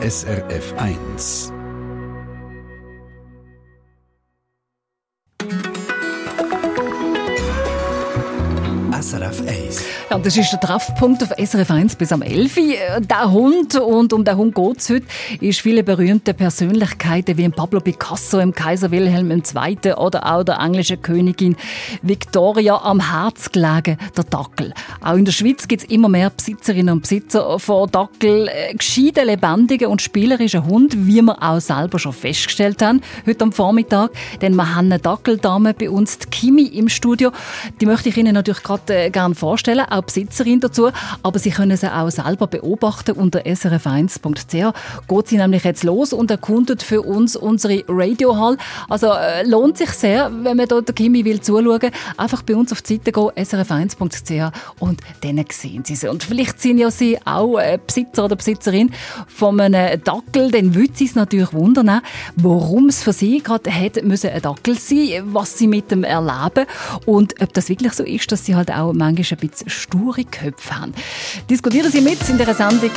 SRF 1. 1. Ja, das ist der Treffpunkt auf SRF 1 bis am 11. Der Hund, und um den Hund geht es heute, ist viele berühmte Persönlichkeiten wie Pablo Picasso, im Kaiser Wilhelm II. oder auch der englische Königin Victoria am Herz gelegen, der Dackel. Auch in der Schweiz gibt es immer mehr Besitzerinnen und Besitzer von Dackel. Äh, gescheite, lebendige und spielerische Hund, wie wir auch selber schon festgestellt haben, heute am Vormittag. Denn wir haben eine Dackeldame bei uns, die Kimi, im Studio. Die möchte ich Ihnen natürlich gerade äh, gerne vorstellen, auch Besitzerin dazu, aber Sie können sie auch selber beobachten unter srf1.ch. Geht sie nämlich jetzt los und erkundet für uns unsere Radiohall. Also äh, lohnt sich sehr, wenn man dort Kimi will zuschauen, einfach bei uns auf die Seite gehen, srf1.ch und dann sehen Sie sie. Und vielleicht sind ja Sie auch äh, Besitzer oder Besitzerin von einem Dackel, dann würde Sie es natürlich wundern, warum es für Sie gerade hätte müssen ein Dackel sein, was Sie mit dem erleben und ob das wirklich so ist, dass Sie halt auch manchmal ein bisschen sture Köpfe haben. Diskutieren Sie mit in dieser Sendung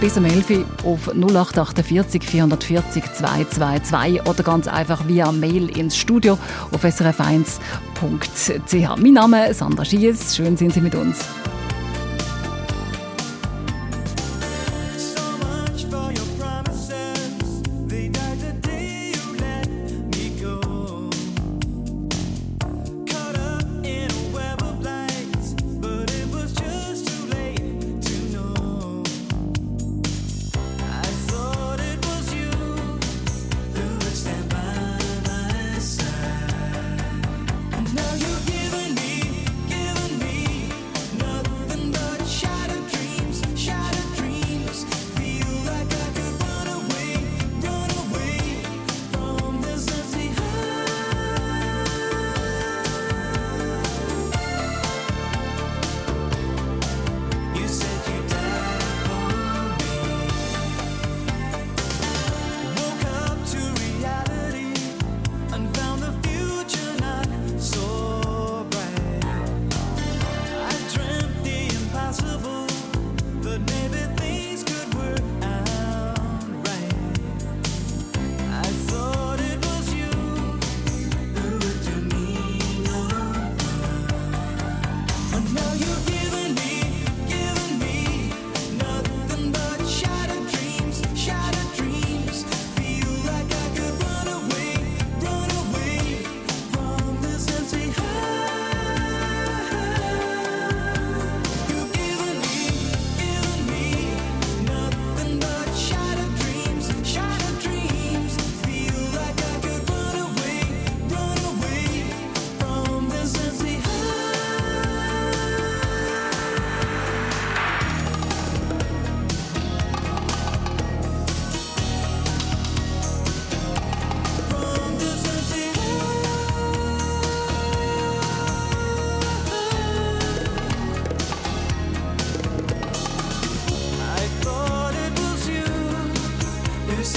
bis um 11 Uhr auf 0848 440 222 oder ganz einfach via Mail ins Studio auf srf1.ch. Mein Name ist Sandra Schies. Schön sind Sie mit uns.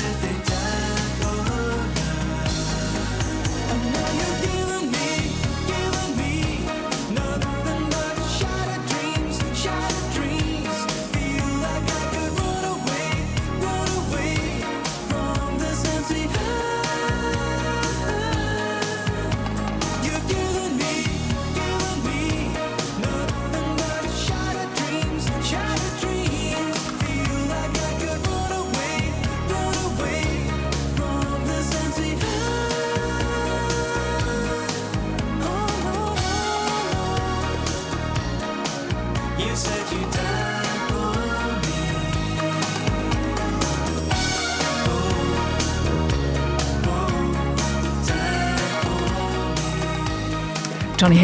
said they died.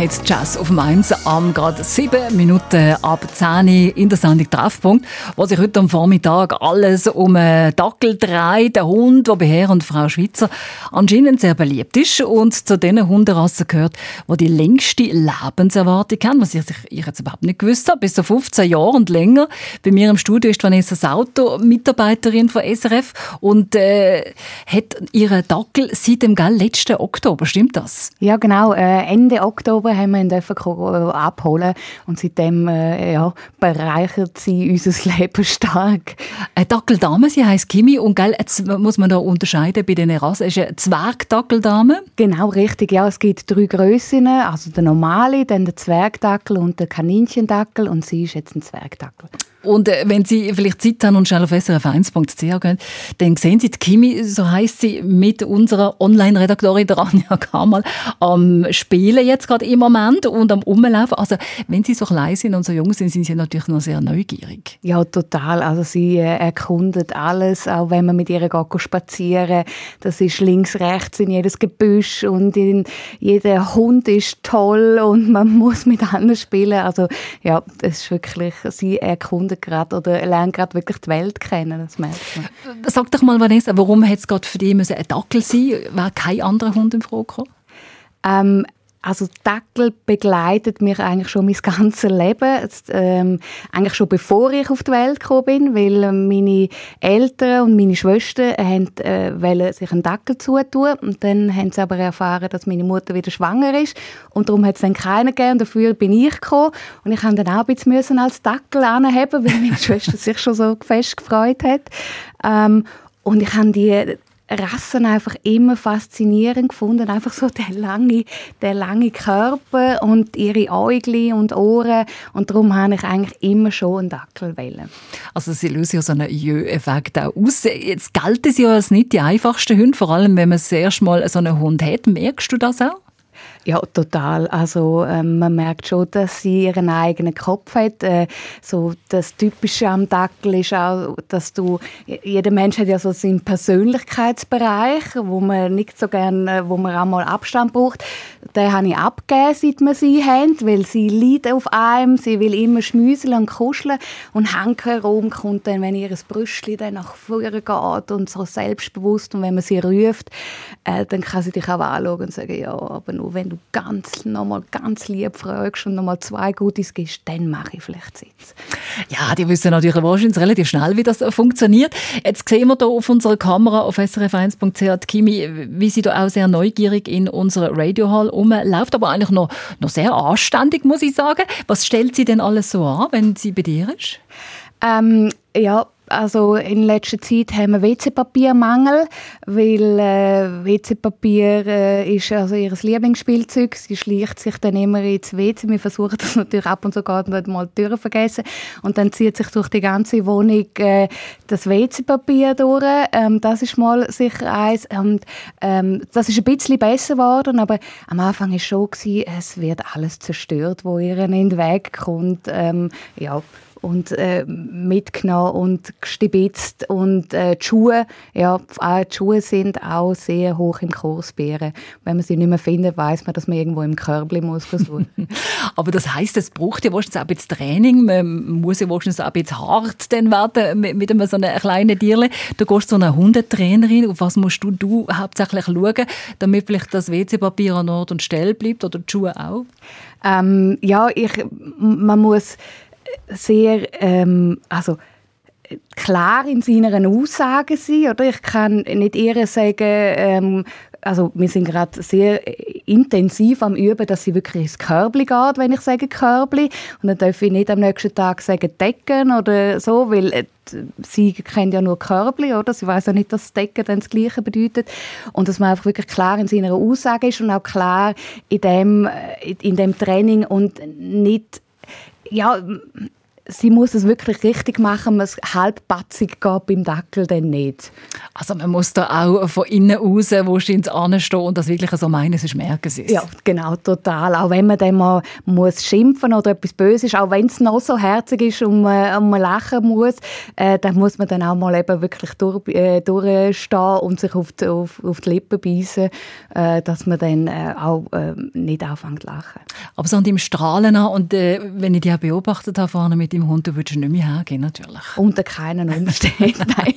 Hates Jazz auf Mainz am gerade sieben Minuten ab 10 in der Sendung Treffpunkt, wo sich heute am Vormittag alles um einen Dackel dreht, der Hund, der bei Herr und Frau Schweizer anscheinend sehr beliebt ist und zu den Hunderassen gehört, wo die längste Lebenserwartung haben, was ich, ich jetzt überhaupt nicht gewusst habe, bis zu 15 Jahre und länger. Bei mir im Studio ist Vanessa Sauto, Mitarbeiterin von SRF und äh, hat ihren Dackel seit dem letzten Oktober, stimmt das? Ja genau, äh, Ende Oktober wir ihn dürfen äh, abholen und seitdem äh, ja, bereichert sie unser Leben stark. Eine Dackeldame, sie heißt Kimi und gell, jetzt muss man da unterscheiden bei den Rassen. Ist eine Zwergdackeldame? Genau, richtig. Ja, es gibt drei Grössen, also der normale, dann der Zwergdackel und der Kaninchendackel und sie ist jetzt ein Zwergdackel. Und äh, wenn Sie vielleicht Zeit haben und schnell auf srf1.ch gehen, dann sehen Sie die Kimi, so heißt sie, mit unserer Online-Redaktorin Anja Kamal am Spielen jetzt gerade im Moment und am Umlaufen. Also wenn Sie so klein sind und so jung sind, sind Sie natürlich noch sehr neugierig. Ja, total. Also sie äh, erkundet alles, auch wenn man mit ihr geht spazieren. Das ist links, rechts in jedes Gebüsch und in, jeder Hund ist toll und man muss mit allen spielen. Also ja, das ist wirklich, sie erkundet gerade oder lernt gerade wirklich die Welt kennen, das merkt man. Sag doch mal, Vanessa, warum hätte es gerade für dich ein Dackel sein Wäre kein anderer Hund im Frage gekommen? Ähm, also Dackel begleitet mich eigentlich schon mein ganzes Leben. Jetzt, ähm, eigentlich schon bevor ich auf die Welt gekommen bin, weil meine Eltern und meine Schwestern haben, äh, wollen sich einen Dackel zutun und dann haben sie aber erfahren, dass meine Mutter wieder schwanger ist und darum hat es dann keinen gegeben dafür bin ich gekommen und ich musste dann auch ein bisschen als Dackel anheben, weil meine Schwester sich schon so fest gefreut hat. Ähm, und ich habe die Rassen einfach immer faszinierend gefunden. Einfach so der lange, der lange Körper und ihre Augen und Ohren. Und darum habe ich eigentlich immer schon einen Dackel wählen. Also sie lösen ja so einen Jö-Effekt auch aus. Jetzt gelten sie ja als nicht die einfachsten Hunde, vor allem wenn man das erste Mal so einen Hund hat. Merkst du das auch? Ja, total. Also ähm, man merkt schon, dass sie ihren eigenen Kopf hat. Äh, so das Typische am Dackel ist auch, dass du jeder Mensch hat ja so seinen Persönlichkeitsbereich, wo man nicht so gerne, wo man auch mal Abstand braucht. Den habe ich abgegeben, seit wir sie haben, weil sie liegt auf einem, sie will immer schmüseln und kuscheln und herum kommt dann, wenn ihr dann nach vorne geht und so selbstbewusst und wenn man sie ruft, äh, dann kann sie dich auch anschauen und sagen, ja, aber nur wenn du ganz, nochmal ganz lieb fragst und nochmal zwei Gutes gibst, dann mache ich vielleicht Sitz. Ja, die wissen natürlich wahrscheinlich relativ schnell, wie das funktioniert. Jetzt sehen wir hier auf unserer Kamera auf srf1.ch Kimi, wie sie da auch sehr neugierig in unserer Radiohall rumläuft, aber eigentlich noch, noch sehr anständig, muss ich sagen. Was stellt sie denn alles so an, wenn sie bei dir ist? Ähm, ja, also in letzter Zeit haben wir WC-Papiermangel, weil äh, WC-Papier äh, ist also ihr Lieblingsspielzeug. Sie schleicht sich dann immer ins WC. Wir versuchen das natürlich ab und zu gerade nicht mal die Türen vergessen. Und dann zieht sich durch die ganze Wohnung äh, das WC-Papier durch. Ähm, das ist mal sicher eins. Und ähm, das ist ein bisschen besser geworden, aber am Anfang war es schon es wird alles zerstört, wo ihr in den Weg kommt. Ähm, ja, und äh, mitgenommen und gestibitzt und äh, die Schuhe, ja, die Schuhe sind auch sehr hoch im Kurs Wenn man sie nicht mehr findet, weiß man, dass man irgendwo im Körbli muss versuchen. Aber das heißt, es braucht ja wahrscheinlich auch ein bisschen Training. Man muss ja wahrscheinlich auch ein bisschen hart dann werden mit, mit einem so einem kleinen Tierchen. Du gehst zu einer Hundetrainerin. Auf was musst du, du hauptsächlich schauen, damit vielleicht das WC-Papier an Ort und Stelle bleibt oder die Schuhe auch? Ähm, ja, ich, man muss sehr, ähm, also klar in seiner Aussage sein, oder? Ich kann nicht eher sagen, ähm, also wir sind gerade sehr intensiv am Üben, dass sie wirklich ins Körbli geht, wenn ich sage Körbli. Und dann darf ich nicht am nächsten Tag sagen Decken oder so, weil äh, sie kennt ja nur Körbli, oder? Sie weiß ja nicht, dass Decken dann das Gleiche bedeutet. Und dass man einfach wirklich klar in seiner Aussage ist und auch klar in dem, äh, in dem Training und nicht ja, sie muss es wirklich richtig machen, man halbpatzig geht beim Dackel dann nicht. Also man muss da auch von innen raus, ins anstehen und das wirklich so meinen, sonst merken sie es. Ja, genau, total. Auch wenn man dann mal muss schimpfen oder etwas Böses, auch wenn es noch so herzig ist und man, und man lachen muss, äh, dann muss man dann auch mal eben wirklich durch, äh, durchstehen und sich auf die, auf, auf die Lippen beißen, äh, dass man dann äh, auch äh, nicht anfängt zu lachen. Aber so an dem Strahlen an und äh, wenn ich dich auch beobachtet habe vorne mit deinem Hund, du würdest nicht mehr hergehen, natürlich. Unter keinen Umständen, nein.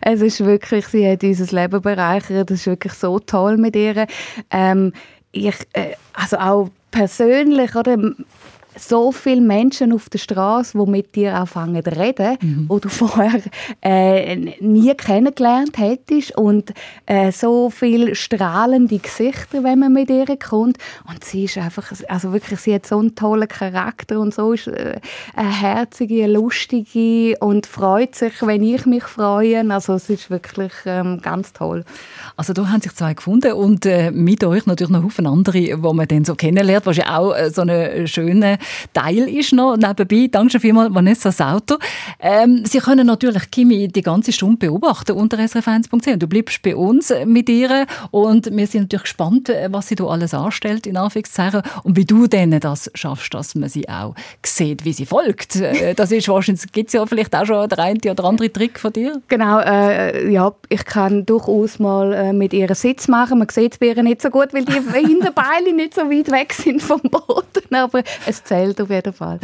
Also, es ist wirklich, sie hat unser Leben bereichert, das ist wirklich so toll mit ihr. Ähm, ich, äh, also auch persönlich, oder, so viele Menschen auf der Straße, die mit dir anfangen zu reden, mhm. wo du vorher äh, nie kennengelernt hättest und äh, so viele strahlende Gesichter, wenn man mit ihr kommt. Und sie ist einfach, also wirklich, sie hat so einen tollen Charakter und so ist äh, eine herzige, eine lustige und freut sich, wenn ich mich freue. Also es ist wirklich ähm, ganz toll. Also da haben sich zwei gefunden und äh, mit euch natürlich noch Haufen andere, wo man dann so kennenlernt, was ja auch äh, so eine schöne Teil ist noch nebenbei. Danke vielmals, Vanessa Sauter. Ähm, Sie können natürlich Kimi die ganze Stunde beobachten unter srf1.ch. Du bleibst bei uns mit ihr und wir sind natürlich gespannt, was sie da alles anstellt, in Anführungszeichen, und wie du denn das schaffst, dass man sie auch sieht, wie sie folgt. Äh, das ist wahrscheinlich, gibt es ja vielleicht auch schon der eine oder andere Trick von dir? Genau, äh, ja, ich kann durchaus mal äh, mit ihr Sitz machen. Man sieht es bei ihr nicht so gut, weil die Hinterbeine nicht so weit weg sind vom Boden, aber es zählt auf jeden Fall.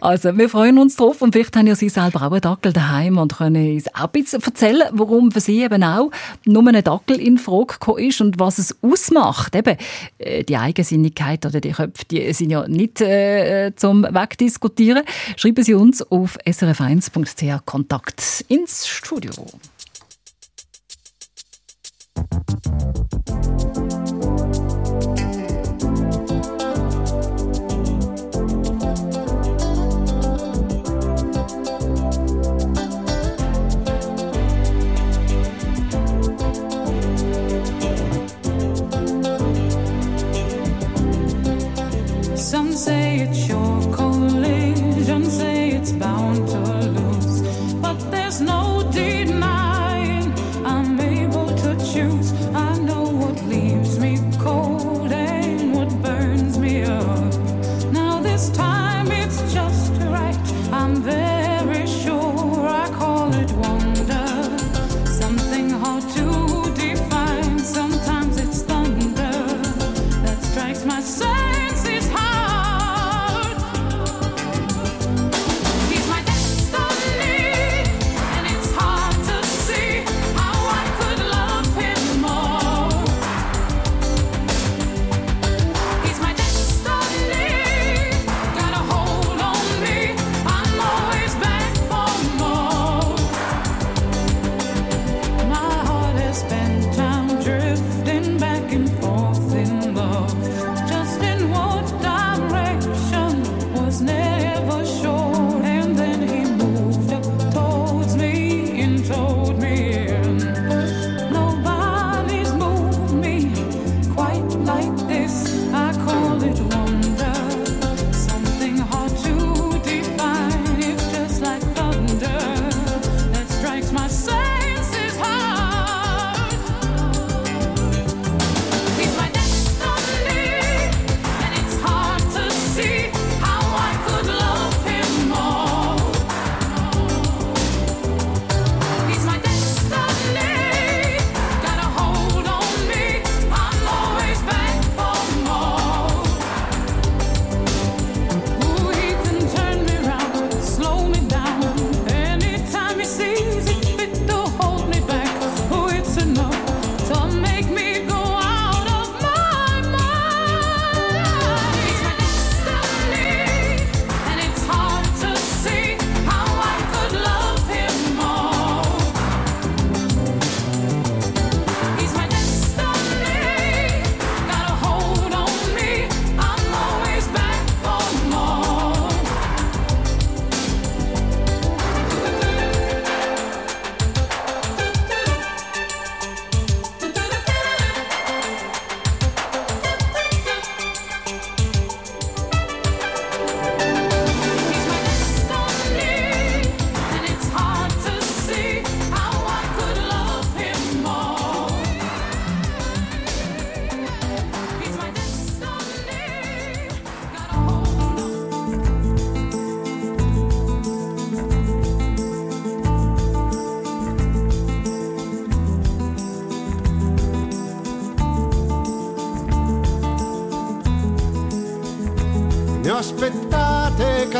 Also, wir freuen uns drauf und vielleicht haben ja Sie selber auch einen Dackel daheim und können uns auch ein bisschen erzählen, warum für Sie eben auch nur ein Dackel in Frage gekommen ist und was es ausmacht. Eben, äh, die Eigensinnigkeit oder die Köpfe, die sind ja nicht äh, zum Wegdiskutieren. Schreiben Sie uns auf srf1.ch Kontakt ins Studio. say it's your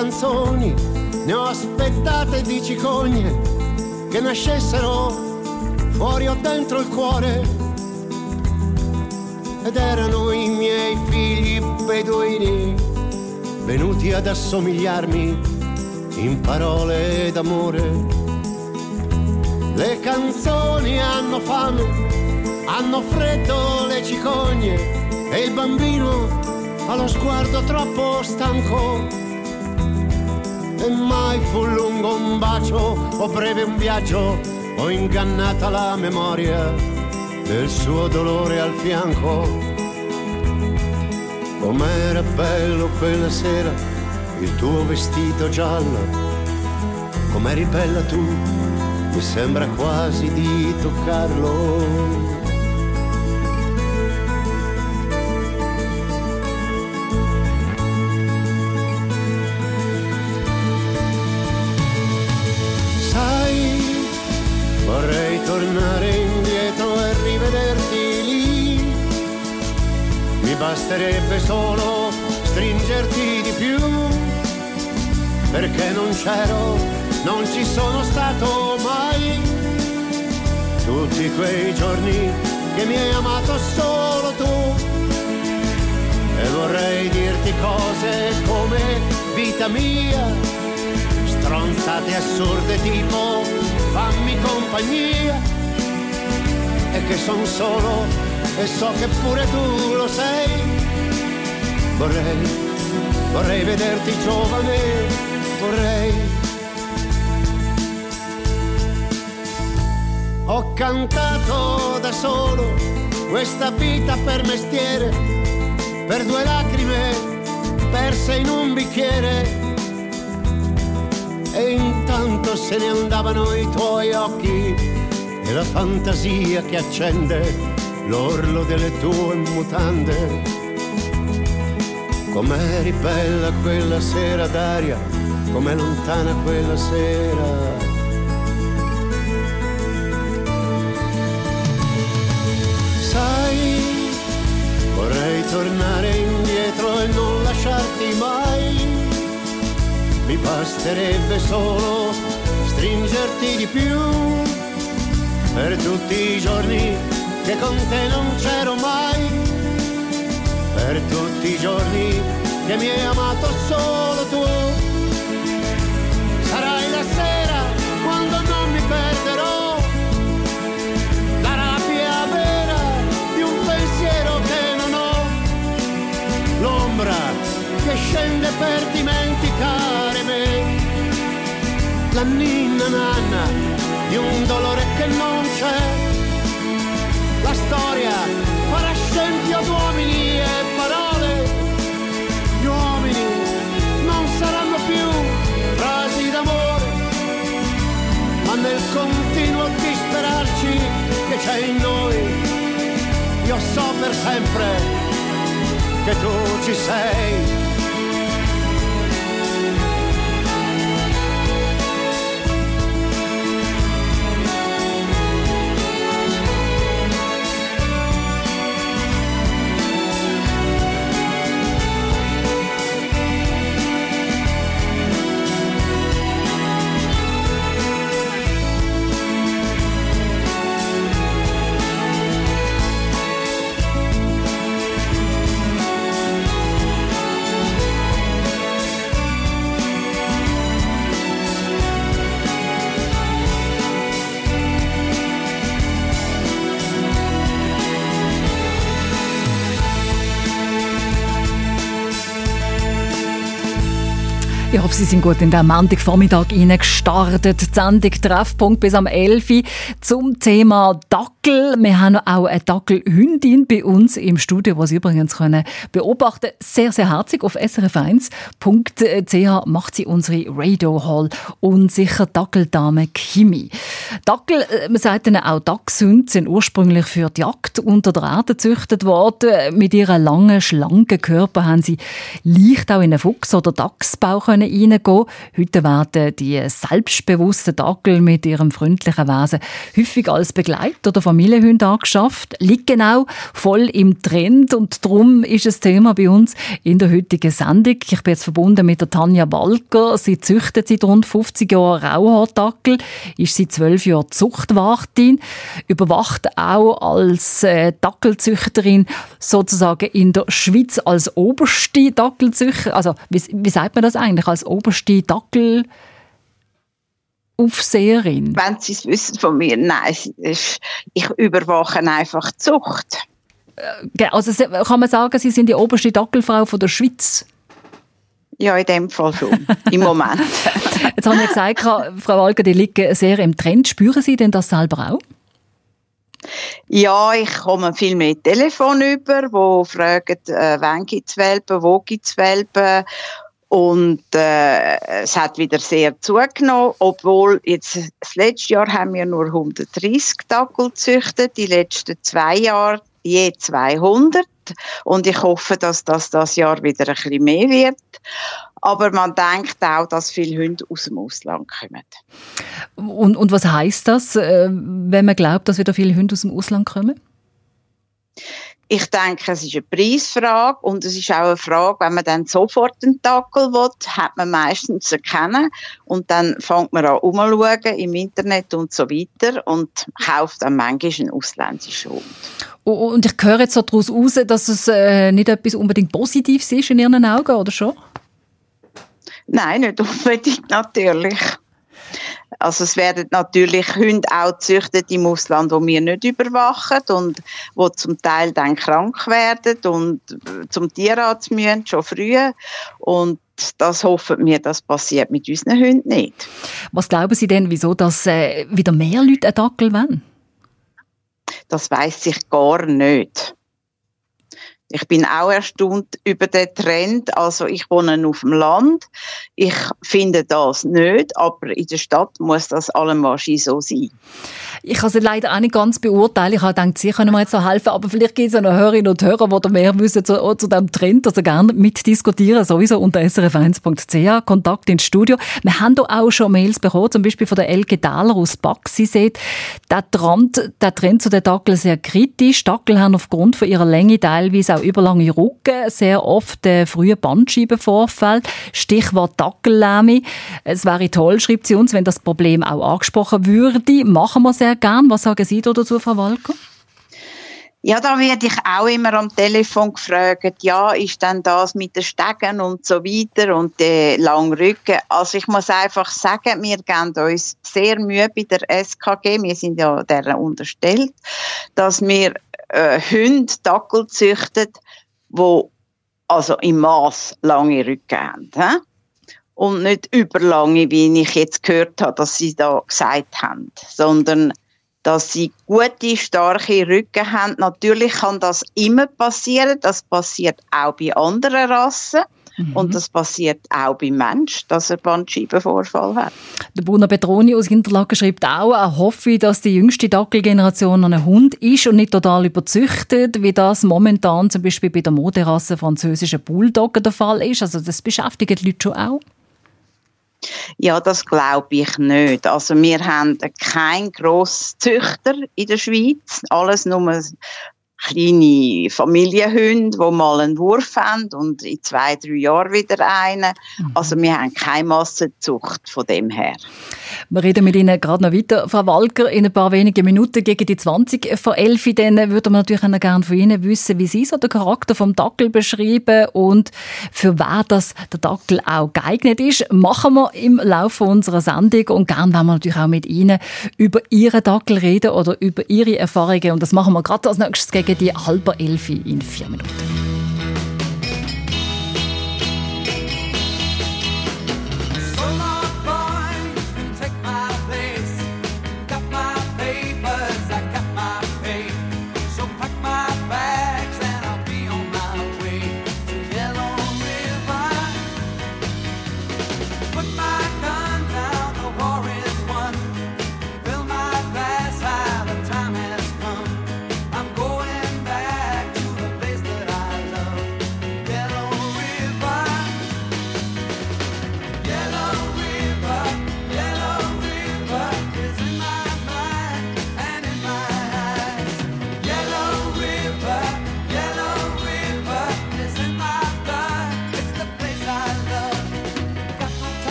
canzoni, ne ho aspettate di cicogne che nascessero fuori o dentro il cuore. Ed erano i miei figli beduini, venuti ad assomigliarmi in parole d'amore. Le canzoni hanno fame, hanno freddo le cicogne e il bambino ha lo sguardo troppo stanco. E mai fu lungo un bacio o breve un viaggio, ho ingannata la memoria del suo dolore al fianco Com'era bello quella sera il tuo vestito giallo, com'eri bella tu, mi sembra quasi di toccarlo. Basterebbe solo stringerti di più, perché non c'ero, non ci sono stato mai. Tutti quei giorni che mi hai amato solo tu, e vorrei dirti cose come vita mia, stronzate assurde tipo fammi compagnia, e che son solo e so che pure tu lo sei. Vorrei, vorrei vederti giovane, vorrei. Ho cantato da solo questa vita per mestiere, per due lacrime perse in un bicchiere. E intanto se ne andavano i tuoi occhi e la fantasia che accende l'orlo delle tue mutande. Com'eri bella quella sera d'aria, com'è lontana quella sera. Sai, vorrei tornare indietro e non lasciarti mai. Mi basterebbe solo stringerti di più per tutti i giorni che con te non c'ero mai, per tutti i giorni che mi hai amato solo tu. Sarai la sera quando non mi perderò, la rabbia vera di un pensiero che non ho, l'ombra che scende per dimenticare me, la ninna nanna di un dolore che non c'è storia farà scempio ad uomini e parole. Gli uomini non saranno più frasi d'amore, ma nel continuo disperarci che c'è in noi, io so per sempre che tu ci sei Sie sind gut in den Montagvormittag gestartet. Die Sendung Treffpunkt bis am 11 Uhr zum Thema Dackel. Wir haben auch eine Dackelhündin bei uns im Studio, die Sie übrigens können beobachten Sehr, sehr herzig. Auf srf1.ch macht sie unsere Radio Hall und sicher Dackeldame Kimi. Dackel, äh, man sagt ihnen auch Dachshunde, sind ursprünglich für die Jagd unter der Erde gezüchtet worden. Mit ihrem langen, schlanken Körper haben sie leicht auch in einen Fuchs- oder Dachsbau können reingehen Heute werden die selbstbewussten Dackel mit ihrem freundlichen Wesen häufig als Begleiter oder Familienhunde angeschafft. Liegt genau voll im Trend und darum ist es Thema bei uns in der heutigen Sendung. Ich bin jetzt verbunden mit der Tanja Walker. Sie züchtet seit rund 50 Jahren Rauhaardackel, ist seit zwölf Jahren Zuchtwartin, überwacht auch als äh, Dackelzüchterin sozusagen in der Schweiz als oberste Dackelzüchter. Also wie, wie sagt man das eigentlich als oberste Dackel? Aufseherin? Wenn Sie es wissen von mir, nein, ich überwache einfach die Zucht. Äh, also kann man sagen, Sie sind die oberste Dackelfrau von der Schweiz? Ja, in dem Fall schon, im Moment. Jetzt haben wir gesagt, Frau Walger, die liegen sehr im Trend. Spüren Sie denn das selber auch? Ja, ich komme viel mehr Telefon über, wo fragen, äh, wann gibt es Welpen, wo gibt es Welpen. Und äh, es hat wieder sehr zugenommen, obwohl jetzt das letzte Jahr haben wir nur 130 Dackel gezüchtet, die letzten zwei Jahre je 200. Und ich hoffe, dass das das Jahr wieder ein bisschen mehr wird. Aber man denkt auch, dass viele Hunde aus dem Ausland kommen. Und, und was heißt das, äh, wenn man glaubt, dass wieder viele Hunde aus dem Ausland kommen? Ich denke, es ist eine Preisfrage und es ist auch eine Frage, wenn man dann sofort einen Dackel will, hat man meistens zu erkennen und dann fängt man an umzuschauen im Internet und so weiter und kauft dann manchmal einen ausländischen Hund. Und ich höre jetzt so daraus heraus, dass es äh, nicht etwas unbedingt Positives ist in Ihren Augen, oder schon? Nein, nicht unbedingt, natürlich. Also es werden natürlich Hunde auch gezüchtet im Ausland, die wir nicht überwachen und wo zum Teil dann krank werden und zum Tierarzt müssen, schon früh. Und das hoffen wir, das passiert mit unseren Hunden nicht. Was glauben Sie denn, wieso dass äh, wieder mehr Leute einen Dackel wollen? Das weiß ich gar nicht. Ich bin auch erstaunt über den Trend. Also ich wohne auf dem Land. Ich finde das nicht, aber in der Stadt muss das allemal so sein. Ich kann es leider auch nicht ganz beurteilen. Ich habe gedacht, Sie können mir jetzt noch helfen, aber vielleicht gibt es ja noch Hörerinnen und Hörer, die mehr wissen zu, zu diesem Trend, also gerne mitdiskutieren, sowieso unter srf1.ch, Kontakt ins Studio. Wir haben hier auch schon Mails bekommen, zum Beispiel von der Elke Dahler aus Back. Sie sieht, der Trend, der Trend zu den Dackeln sehr kritisch. Dackel haben aufgrund von ihrer Länge teilweise auch überlange Rücken, sehr oft äh, frühe Bandscheibenvorfall. Stichwort Dackellähme. Es wäre toll, schreibt sie uns, wenn das Problem auch angesprochen würde. Machen wir sehr sehr gern. Was sagen Sie dazu, Frau Walker? Ja, da werde ich auch immer am Telefon gefragt, ja, ist denn das mit den Stegen und so weiter und den langen Rücken? Also ich muss einfach sagen, wir geben uns sehr Mühe bei der SKG, wir sind ja deren unterstellt, dass wir äh, Hunde, Dackel züchten, wo also im Maß lange Rücken haben. He? Und nicht überlange, wie ich jetzt gehört habe, dass sie da gesagt haben, sondern dass sie gute, starke Rücken haben. Natürlich kann das immer passieren. Das passiert auch bei anderen Rassen. Mhm. Und das passiert auch beim Mensch, dass er Bandscheibenvorfall hat. Der Bruno Petroni aus Interlaken schreibt auch, er hoffe, dass die jüngste Dackelgeneration ein Hund ist und nicht total überzüchtet, wie das momentan zum Beispiel bei der Moderasse französischen Bulldoggen der Fall ist. Also das beschäftigt die Leute schon auch. Ja, das glaube ich nicht. Also wir haben keinen Grosszüchter in der Schweiz. Alles nur kleine Familienhunde, die mal einen Wurf haben und in zwei, drei Jahren wieder einen. Mhm. Also wir haben keine Massenzucht von dem her. Wir reden mit Ihnen gerade noch weiter. Frau Walker, in ein paar wenigen Minuten gegen die 20 vor 11 dann würden wir natürlich auch gerne von Ihnen wissen, wie Sie so den Charakter vom Dackel beschreiben und für wer das der Dackel auch geeignet ist. Machen wir im Laufe unserer Sendung und gerne wollen wir natürlich auch mit Ihnen über Ihren Dackel reden oder über Ihre Erfahrungen und das machen wir gerade als nächstes gegen die halbe Elfi in vier Minuten.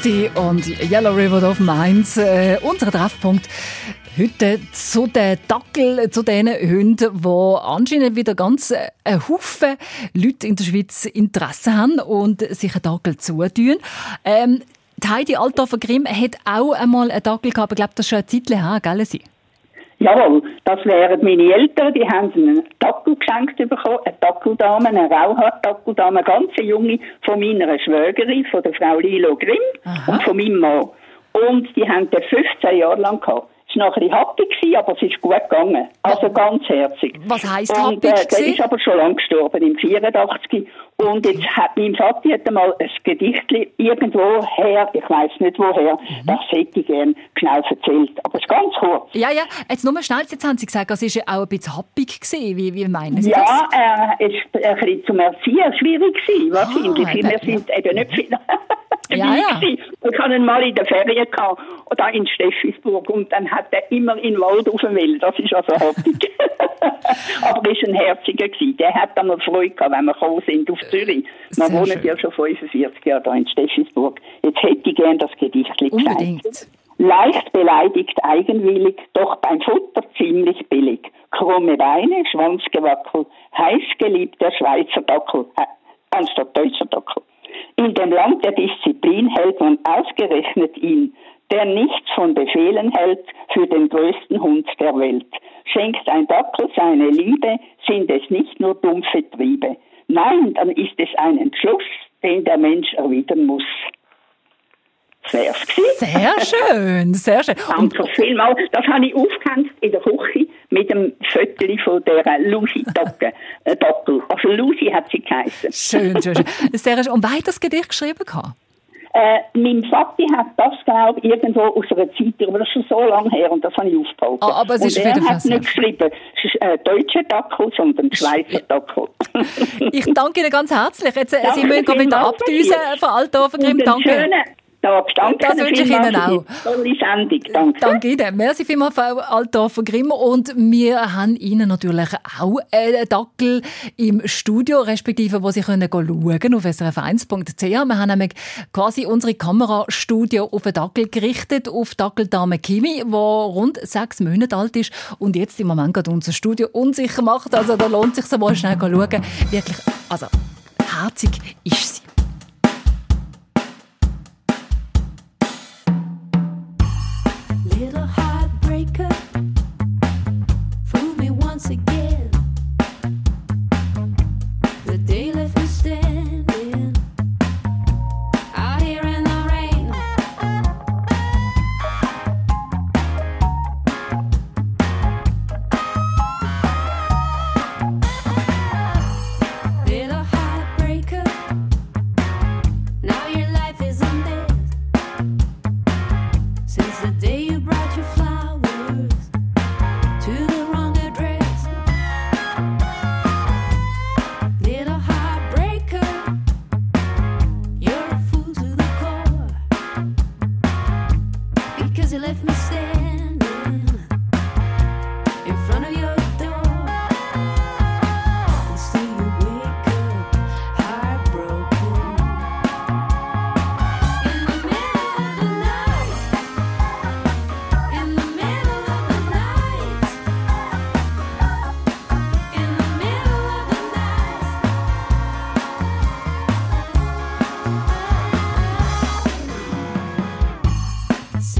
Christie und Yellow River of Mainz. Äh, unser Treffpunkt heute zu den Dackel, zu den Hunden, die anscheinend wieder ganz äh, ein Haufen Leute in der Schweiz Interesse haben und sich einen Dackel zutun. Ähm, Heidi Althofer Grimm hat auch einmal einen Dackel gehabt, ich glaube, das ist schon eine Zeit her, gell? Sie? Jawohl, das wären meine Eltern, die haben einen Dackel geschenkt bekommen, eine Dackeldame, eine Rauhaar-Dackeldame, eine ganz junge, von meiner Schwägerin, von der Frau Lilo Grimm Aha. und von meinem Mann. Und die haben den 15 Jahre lang gehabt. Es war noch ein bisschen happig, aber es ist gut gegangen. Also ganz herzig. Was heisst happig? Äh, der ist aber schon lang gestorben, im 84. Und jetzt hat mein Vater hat einmal ein Gedicht irgendwo her, ich weiß nicht woher, mhm. das hätte ich gerne genau erzählt. Aber es ist ganz kurz. Ja, ja, jetzt nur schnell, jetzt haben Sie gesagt, es war auch ein bisschen happig gewesen. Wie, wie meinen Sie ja, das? Ja, äh, es war ein bisschen zum Erziehen schwierig gewesen, wahrscheinlich. Ah, Wir sind eben nicht viel ja, ja. Ich hatte ihn mal in der Ferien gehabt, da in Steffisburg und dann hat er immer in den Wald rauf will. Das ist also happig. Aber er war ein Herziger. Gewesen. Der hat dann mal Freude gehabt, wenn wir gekommen sind auf Zürich. Wir wohnen ja schon 45 Jahre da in Steffisburg. Jetzt hätte ich gerne das Gedicht Unbedingt. Leicht beleidigt, eigenwillig, doch beim Futter ziemlich billig. Krumme Beine, Schwanzgewackel, heiß geliebt der Schweizer Dackel, äh, anstatt deutscher Dackel. In dem Land der Disziplin hält man ausgerechnet ihn, der nichts von Befehlen hält, für den größten Hund der Welt. Schenkt ein Dackel seine Liebe, sind es nicht nur dumpfe Triebe. Nein, dann ist es ein Entschluss, den der Mensch erwidern muss. Sehr schön, sehr schön. Danke vielmals. Das habe ich aufgehängt in der Küche mit dem Viertel von der Lucy Docke, äh, Dockel. Also Lucy hat sie geheißen. Schön, schön, schön. Sehr schön. Und wer hat das Gedicht geschrieben? Äh, mein Vati hat das, glaube ich, irgendwo aus einer Zeitung, aber das ist schon so lange her und das habe ich aufgebaut. Ah, aber es ist und er hat nicht geschrieben, es ist äh, deutscher Dackel, sondern Schweizer Dackel. ich danke Ihnen ganz herzlich. Jetzt, äh, Sie müssen wieder abdüsen, Frau Althofer Grimm. Danke. Schönen, Tag. Danke das wünsche ich Ihnen auch. Tolle Sendung. Danke. Danke Ihnen. Merci vielmals, Frau Althofer Grimm. Und wir haben Ihnen natürlich auch einen Dackel im Studio, respektive, wo Sie können schauen auf srf1.ch. Wir haben nämlich quasi unsere Kamerastudio auf einen Dackel gerichtet, auf Dackeldame Kimi, die rund sechs Monate alt ist und jetzt im Moment gerade unser Studio unsicher macht. Also da lohnt es sich so mal schnell schauen. Wirklich, also herzig ist sie.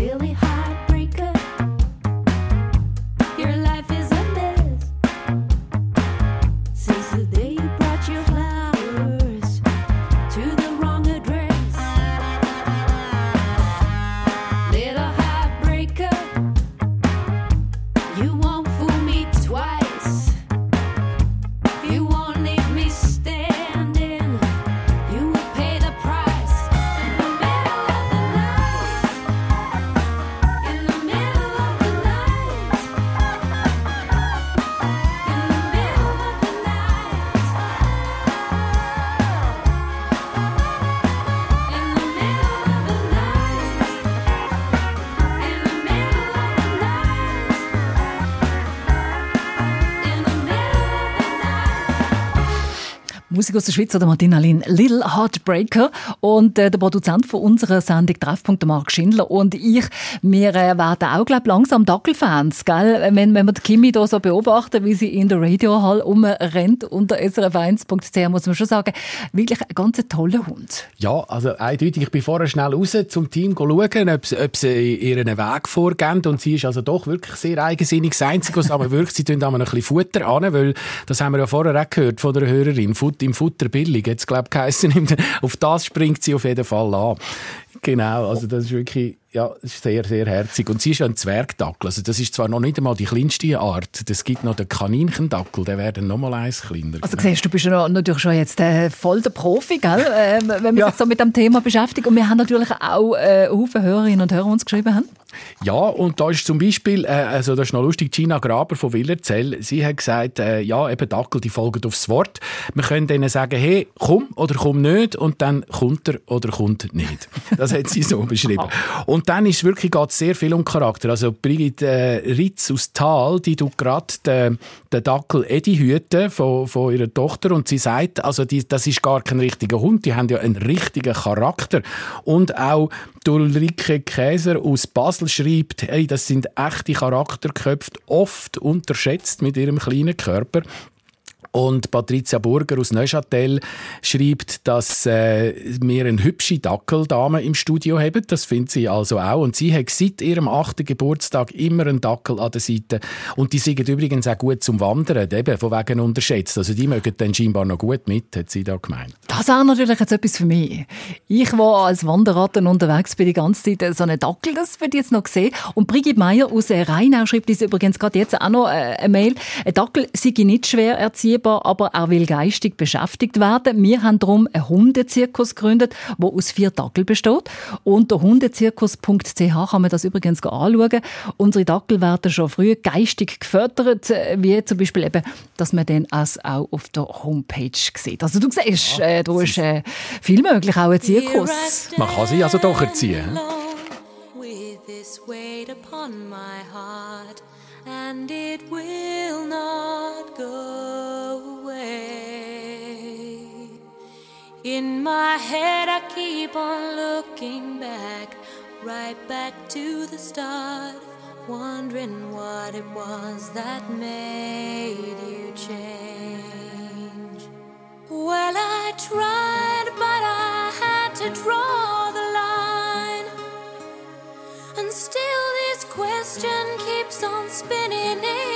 Really. Musik aus der Schweiz oder Martina Lin, Little Heartbreaker. Und äh, der Produzent von unserer Sendung Treffpunkt, Mark Schindler und ich, wir äh, werden auch, glaube langsam Dackelfans, gell? Wenn, wenn wir die Kimi da so beobachten, wie sie in der Radiohall umrennt unter srf1.ch, muss man schon sagen, wirklich ein ganz toller Hund. Ja, also eindeutig. Ich bin vorher schnell raus zum Team schauen, ob, ob sie ihren Weg vorgeben. Und sie ist also doch wirklich sehr eigensinnig. Das Einzige, was aber wirklich, sie tun ein bisschen Futter an, weil, das haben wir ja vorher auch gehört von der Hörerin, im Futter billig. Jetzt glaube ich geheißen, auf das springt sie auf jeden Fall an. Genau, also das ist wirklich ja, ist sehr, sehr herzig. Und sie ist ja ein Zwergdackel. Also das ist zwar noch nicht einmal die kleinste Art. Es gibt noch den Kaninchendackel, der wäre noch mal eins kleiner. Also siehst du, bist ja natürlich schon jetzt äh, voll der Profi, gell? äh, wenn man ja. sich so mit dem Thema beschäftigt. Und wir haben natürlich auch äh, Hörerinnen und Hörer uns geschrieben haben. Ja, und da ist zum Beispiel, äh, also das ist noch lustig, Gina Graber von Willerzell, sie hat gesagt, äh, ja, eben Dackel, die folgen aufs Wort. Wir können denen sagen, hey, komm oder komm nicht, und dann kommt er oder kommt nicht. Das hat sie so beschrieben. Und und dann ist wirklich geht sehr viel um Charakter. Also Brigitte äh, Ritz aus Tal, die tut gerade den, den Dackel Edi hüten von, von ihrer Tochter und sie sagt, also die, das ist gar kein richtiger Hund, die haben ja einen richtigen Charakter. Und auch Ulrike Käser aus Basel schreibt, hey, das sind echte Charakterköpfe, oft unterschätzt mit ihrem kleinen Körper. Und Patricia Burger aus Neuchâtel schreibt, dass äh, wir eine hübsche Dackeldame im Studio haben. Das findet sie also auch. Und sie hat seit ihrem achten Geburtstag immer einen Dackel an der Seite. Und die sind übrigens auch gut zum Wandern, eben von wegen unterschätzt. Also die mögen dann scheinbar noch gut mit, hat sie da gemeint. Das ist auch natürlich jetzt etwas für mich. Ich war als Wanderratten unterwegs bin die ganze Zeit äh, so einen Dackel, das wird jetzt noch gesehen. Und Brigitte Meier aus äh, Rheinau schreibt uns übrigens gerade jetzt auch noch äh, eine Mail. Ein Dackel sei nicht schwer erziehbar erziehbar, aber er will geistig beschäftigt werden. Wir haben darum einen Hundezirkus gegründet, der aus vier Dackel besteht. Unter hundezirkus.ch kann man das übrigens anschauen. Unsere Dackel werden schon früh geistig gefördert, wie zum Beispiel eben, dass man den auch auf der Homepage sieht. Also du siehst, ja, äh, da ist äh, viel möglich, auch ein Zirkus. Man kann sie also doch erziehen. And it will not go away. In my head, I keep on looking back, right back to the start, wondering what it was that made you change. Well, I tried, but I had to draw on spinning in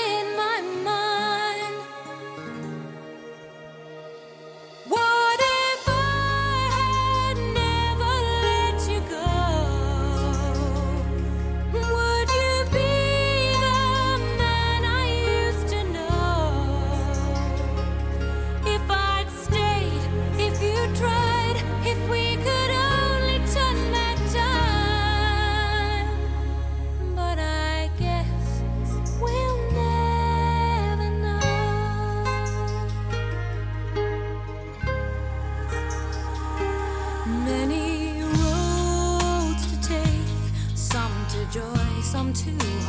too.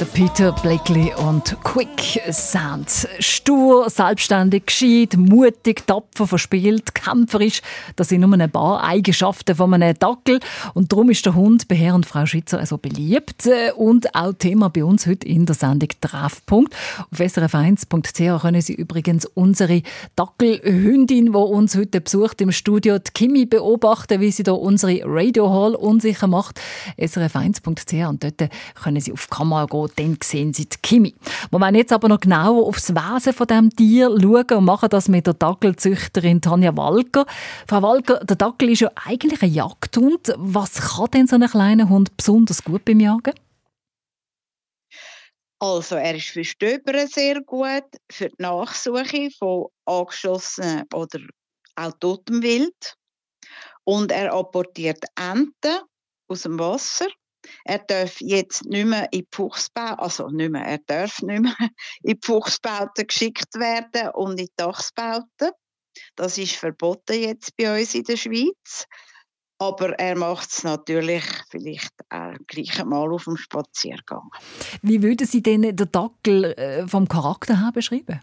Der Peter Blakely und Quick Sound. Stur, selbstständig, gescheit, mutig, tapfer, verspielt, kämpferisch. Das sind nur ein paar Eigenschaften von einem Dackel. Und darum ist der Hund bei Herr und Frau Schwitzer also beliebt. Und auch Thema bei uns heute in der Sendung Treffpunkt. Auf srf1.ch können Sie übrigens unsere Dackelhündin, die uns heute besucht im Studio, die Kimi, beobachten, wie sie da unsere Radio Hall unsicher macht. srf1.ch und dort können Sie auf Kamera gehen dann sehen Sie die Kimi. Wir wollen jetzt aber noch genauer aufs Wesen von diesem Tier schauen und machen das mit der Dackelzüchterin Tanja Walker. Frau Walker, der Dackel ist ja eigentlich ein Jagdhund. Was kann denn so ein kleiner Hund besonders gut beim Jagen? Also er ist für Stöbern sehr gut, für die Nachsuche von angeschossenen oder auch totem Wild. Und er apportiert Enten aus dem Wasser er darf jetzt nicht mehr in die Fuchsbauten, also nicht mehr, er darf nicht mehr in Fuchsbauten geschickt werden und in Dachsbauten. Das ist verboten jetzt bei uns in der Schweiz. Aber er macht es natürlich vielleicht auch gleich mal auf dem Spaziergang. Wie würden Sie denn den Dackel äh, vom Charakter her beschreiben?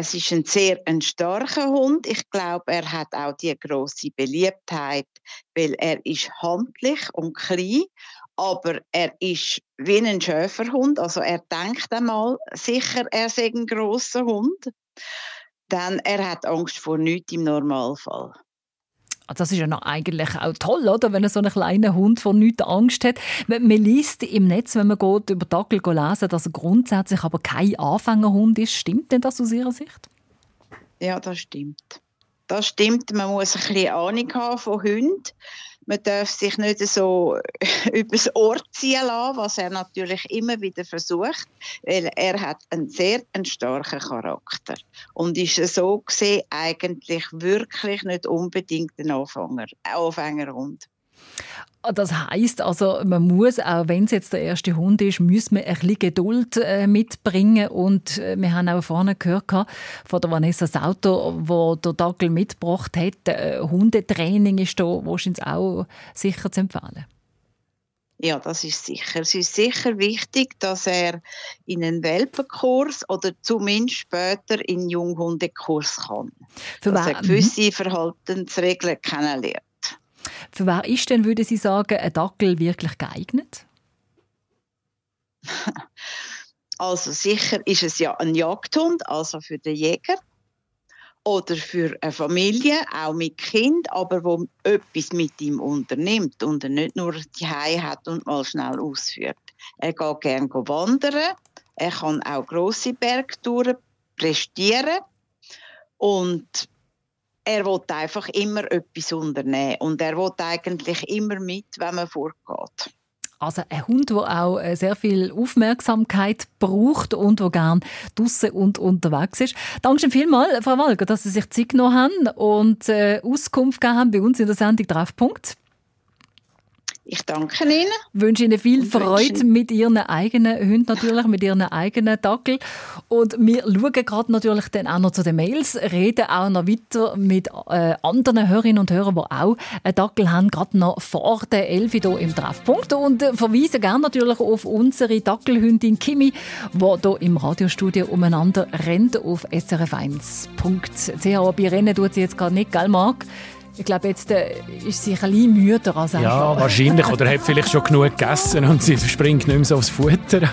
Es ist ein sehr ein starker Hund. Ich glaube, er hat auch die große Beliebtheit, weil er ist handlich und klein, aber er ist wie ein Schäferhund. Also er denkt einmal sicher, er sei ein großer Hund. Denn er hat Angst vor nichts im Normalfall. Ah, das ist ja noch eigentlich auch toll, oder? wenn so ein kleiner Hund vor nichts Angst hat. Man, man liest im Netz, wenn man geht, über Dackel lesen, dass er grundsätzlich aber kein Anfängerhund ist. Stimmt denn das aus Ihrer Sicht? Ja, das stimmt. Das stimmt. Man muss ein bisschen Ahnung haben von Hunden man darf sich nicht so übers Ohr ziehen lassen, was er natürlich immer wieder versucht, weil er hat einen sehr einen starken Charakter und ist so gesehen eigentlich wirklich nicht unbedingt ein Anfänger, Anfängerhund. Das heißt also, man muss, auch wenn es jetzt der erste Hund ist, muss man ein bisschen Geduld äh, mitbringen. Und äh, wir haben auch vorne gehört von der Vanessa Sauter, wo der Dackel mitgebracht hat. Äh, Hundetraining ist da wahrscheinlich auch sicher zu empfehlen. Ja, das ist sicher. Es ist sicher wichtig, dass er in einen Welpenkurs oder zumindest später in einen Junghundekurs kann. Für dass er gewisse. Verhaltensregeln kennenlernt. Für wer ist denn, würde Sie sagen, ein Dackel wirklich geeignet? Also sicher ist es ja ein Jagdhund, also für den Jäger oder für eine Familie, auch mit Kind, aber wo etwas mit ihm unternimmt und er nicht nur die hat und mal schnell ausführt. Er geht gerne wandern, er kann auch große Bergtouren prestieren und er will einfach immer etwas unternehmen und er will eigentlich immer mit, wenn man vorgeht. Also ein Hund, der auch äh, sehr viel Aufmerksamkeit braucht und der gerne draußen und unterwegs ist. Danke vielmals, Frau Walger, dass Sie sich Zeit genommen haben und äh, Auskunft gegeben haben bei uns in der Sendung Treffpunkt. Ich danke Ihnen. Ich wünsche Ihnen viel Freude mit Ihren eigenen Hunden, natürlich mit Ihren eigenen Dackel. Und wir schauen gerade natürlich dann auch noch zu den Mails, reden auch noch weiter mit äh, anderen Hörerinnen und Hörern, die auch einen Dackel haben, gerade noch vor der Elfi hier im Treffpunkt. Und äh, verweisen gerne natürlich auf unsere Dackelhündin Kimi, die hier im Radiostudio umeinander rennt auf srf1.ch. Bei Rennen tut sie jetzt gerade nicht, gell Marc? Ich glaube, jetzt äh, ist sie ein bisschen müder als Ja, wahrscheinlich. Oder hat vielleicht schon genug gegessen und sie springt nicht mehr so aufs Futter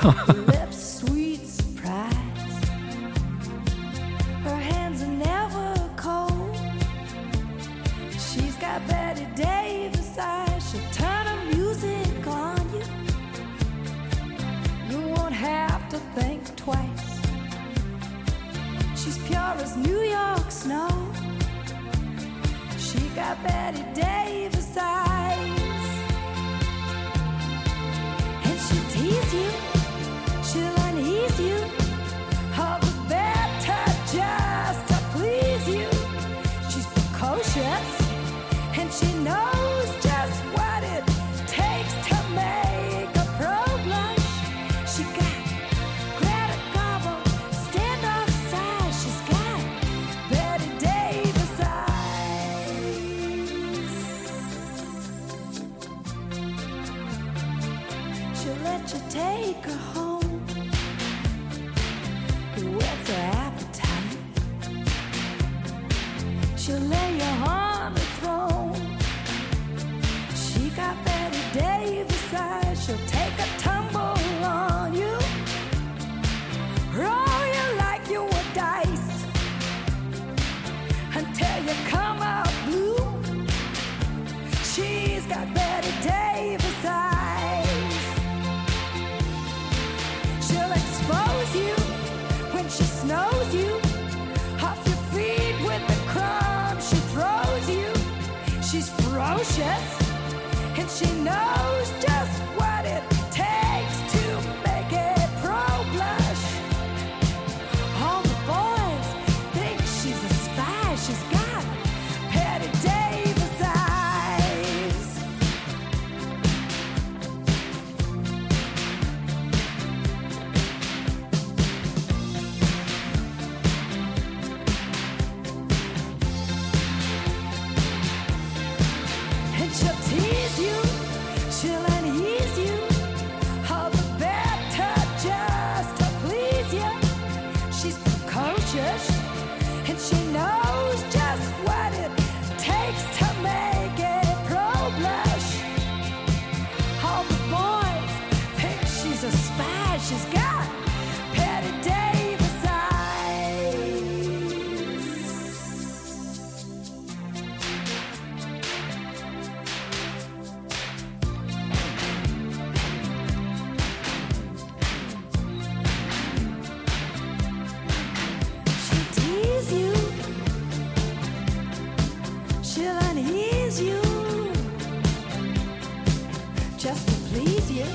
She's pure as New York snow. about Betty Day. She's ferocious and she knows please you.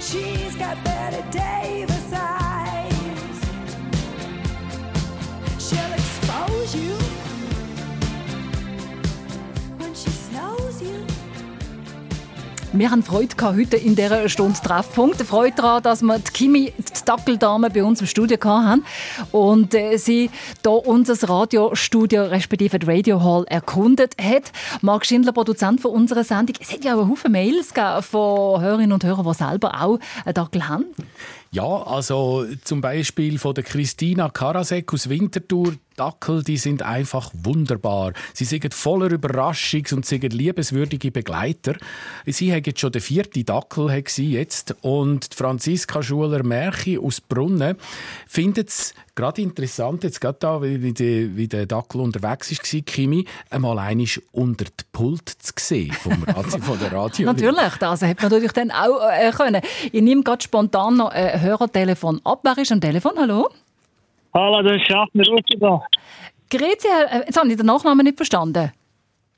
She's got Betty Davis eyes. She'll expose you. Wir haben Freude gehabt heute in dieser Stunde Treffpunkt. Freude daran, dass wir die Kimi, die Dackeldame, bei uns im Studio haben und äh, sie hier unser Radiostudio respektive die Radio Hall erkundet hat. Marc Schindler, Produzent von unserer Sendung. Es hat ja auch Haufen Mails von Hörerinnen und Hörern, die selber auch einen Dackel haben. Ja, also zum Beispiel von der Christina Karasek aus Winterthur. Dackel, die sind einfach wunderbar. Sie sind voller Überraschung und sind liebenswürdige Begleiter. Sie haben jetzt schon den vierten Dackel jetzt und Franziska Schuler Märchi aus Brunnen findet es gerade interessant, jetzt gerade da, wie, die, wie der Dackel unterwegs war, Kimi, einmal einisch unter die Pult zu sehen vom Radio, von der Radio. Natürlich, das hätte man natürlich dann auch äh, können. Ich nehme gerade spontan noch ein Hörertelefon ab. Wer ist am Telefon? Hallo? Hallo, das ist Schaffner Rutschenbach. Grüezi, Herr- äh, jetzt habe ich den Nachnamen nicht verstanden.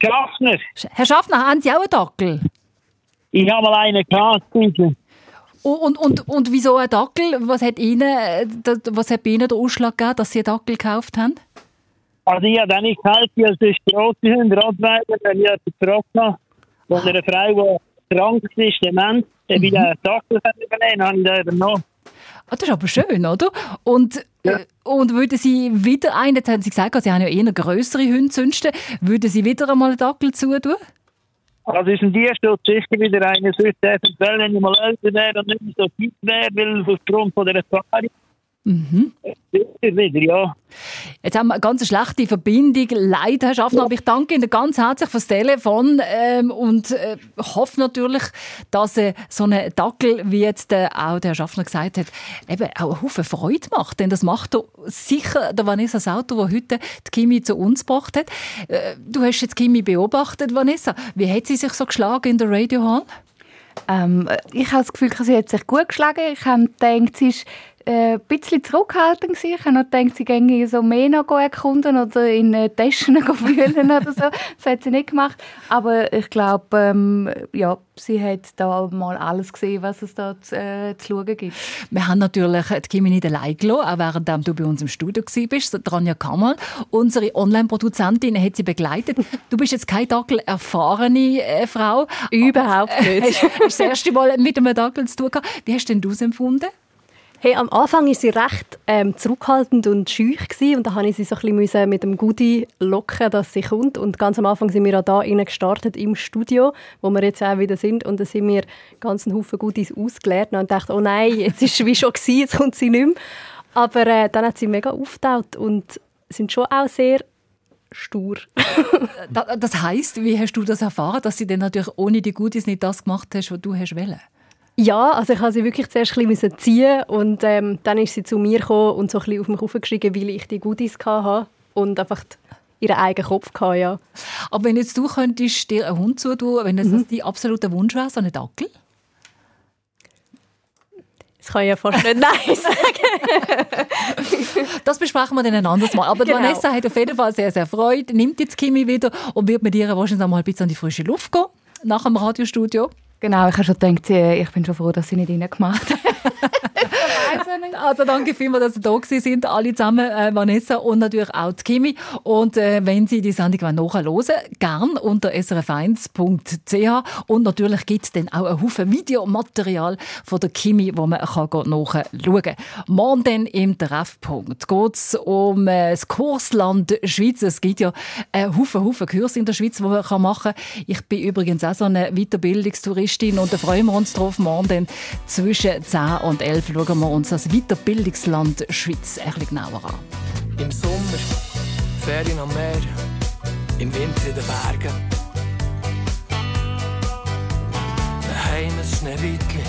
Schaffner, Herr Schaffner, haben Sie auch einen Dackel? ich habe mal einen gehabt. Und, und, und, und wieso ein Dackel? Was hat, Ihnen, äh, da- was hat bei Ihnen den Ausschlag gegeben, dass Sie einen Dackel gekauft haben? Also ich habe nicht gehalten, als das grosse Hunde, Rottweiler, wenn ich jemanden gefragt von einer Frau, die krank ist, dement, dann will ich einen Dackel übernehmen, habe ich den übernommen. Ah, das ist aber schön, oder? Und, äh, und würden Sie wieder einen, jetzt haben Sie gesagt, Sie haben ja eher grössere Hunde sonst, würden Sie wieder einmal einen Dackel zutun? Also ist ein Tierschutz sicher wieder eine eventuell, wenn ich mal älter wäre und nicht mehr so fit wäre, weil aufgrund von der Erfahrung. Mhm. Wieder, ja. Jetzt haben wir eine ganz schlechte Verbindung. Leider, Herr Schaffner, aber ich danke Ihnen ganz herzlich fürs Telefon ähm, und äh, hoffe natürlich, dass äh, so ein Dackel, wie jetzt äh, auch der Herr Schaffner gesagt hat, eben auch einen Haufen Freude macht. Denn das macht doch sicher der Vanessa Sauter, der heute die Kimi zu uns gebracht hat. Äh, du hast jetzt Kimi beobachtet, Vanessa. Wie hat sie sich so geschlagen in der Radio Hall? Ähm, ich habe das Gefühl, sie hat sich gut geschlagen. Ich habe gedacht, sie ist äh, ein bisschen zurückhaltend gewesen. Ich habe noch gedacht, sie ginge so mehr noch erkunden oder in äh, Taschen wühlen oder so. Das hat sie nicht gemacht. Aber ich glaube, ähm, ja, sie hat da mal alles gesehen, was es da zu, äh, zu schauen gibt. Wir haben natürlich die Kimi nicht allein gelassen, auch während du bei uns im Studio warst. Tranja Kammer, unsere Online-Produzentin, hat sie begleitet. Du bist jetzt keine Dackel-erfahrene äh, Frau. Überhaupt nicht. Hast, hast das erste Mal mit einem Dackel zu tun gehabt. Wie hast denn du es empfunden? Hey, am Anfang war sie recht ähm, zurückhaltend und schüch gewesen, und da habe ich sie so ein mit dem Goodie locken, dass sie kommt. Und ganz am Anfang sind wir auch da gestartet im Studio, wo wir jetzt auch wieder sind, und da sind wir ganz einen Haufen Goodies ausgeleert und dachte, oh nein, jetzt ist wie schon gewesen, jetzt kommt sie nicht mehr. Aber äh, dann hat sie mega aufgetaucht und sind schon auch sehr stur. Da- Das heißt, wie hast du das erfahren, dass sie dann natürlich ohne die Goodies nicht das gemacht hast, was du hast wollen? Ja, also ich habe sie wirklich zuerst ein bisschen ziehen und ähm, dann ist sie zu mir gekommen und so ein bisschen auf mich aufgestiegen, weil ich die Goodies hatte und einfach ihren eigenen Kopf hatte, ja. Aber wenn jetzt du könntest dir einen Hund zutun, wenn das Mhm. dein absoluter Wunsch wäre, so einen Dackel? Das kann ich ja fast nicht Nein sagen. Das besprechen wir dann ein anderes Mal. Aber die Genau. Vanessa hat auf jeden Fall sehr, sehr Freude, nimmt jetzt Kimi wieder und wird mit ihr wahrscheinlich mal ein bisschen an die frische Luft gehen, nach dem Radiostudio. Genau, ich habe schon gedacht, ich bin schon froh, dass sie nicht reingemacht hat. Also danke vielmals, dass Sie da gewesen sind, alle zusammen, äh, Vanessa und natürlich auch die Kimi. Und äh, wenn Sie die Sendung nachhören wollen, gern unter srf1.ch und natürlich gibt es dann auch einen Haufen Videomaterial von der Kimi, wo man kann nachschauen kann. Morgen dann im Treffpunkt geht es um äh, das Kursland Schweiz. Es gibt ja einen Haufen, Haufen Kurse in der Schweiz, die man kann machen kann. Ich bin übrigens auch so eine Weiterbildungstouristin und da freuen wir uns drauf. Morgen dann zwischen 10 und 11 schauen wir uns das Weiterbildungsland Schweiz bisschen genauer an. Im Sommer Ferien am Meer, im Winter in den Bergen. Daheim ein Schneewittli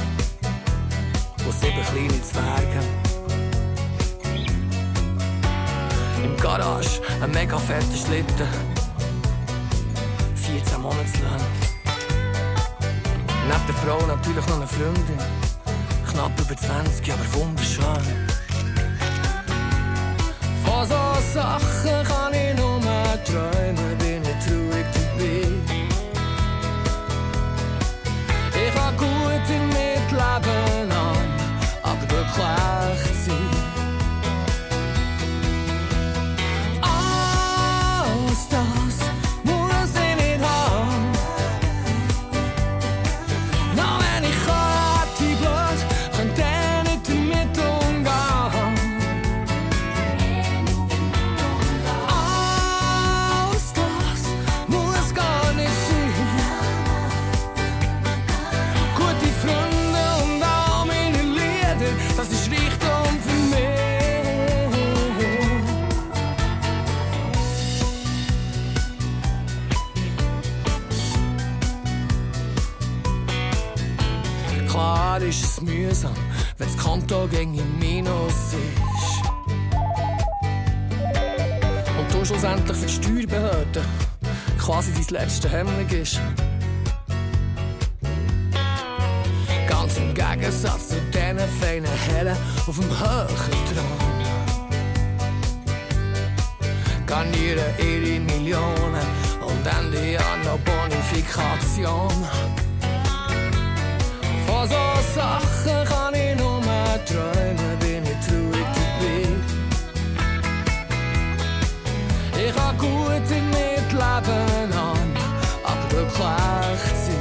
und sieben kleine Zwerge. Im Garage ein mega fetter Schlitten, 14 Monatslöhne. Neben der Frau natürlich noch eine Freundin, knapp über 20, aber wunderschön. Von so Sachen kann ich nur träumen, bin ich traurig dabei. Ich kann gut im Mitleben an, aber glücklich quasi dein letzte Hemmung ist. Ganz im Gegensatz zu diesen feinen Herren auf dem höheren Thron. Garnieren ihre Millionen und Ende Jahr noch Bonifikation. Von so Sachen kann im Mitleben an, aber glücklich sein. Alles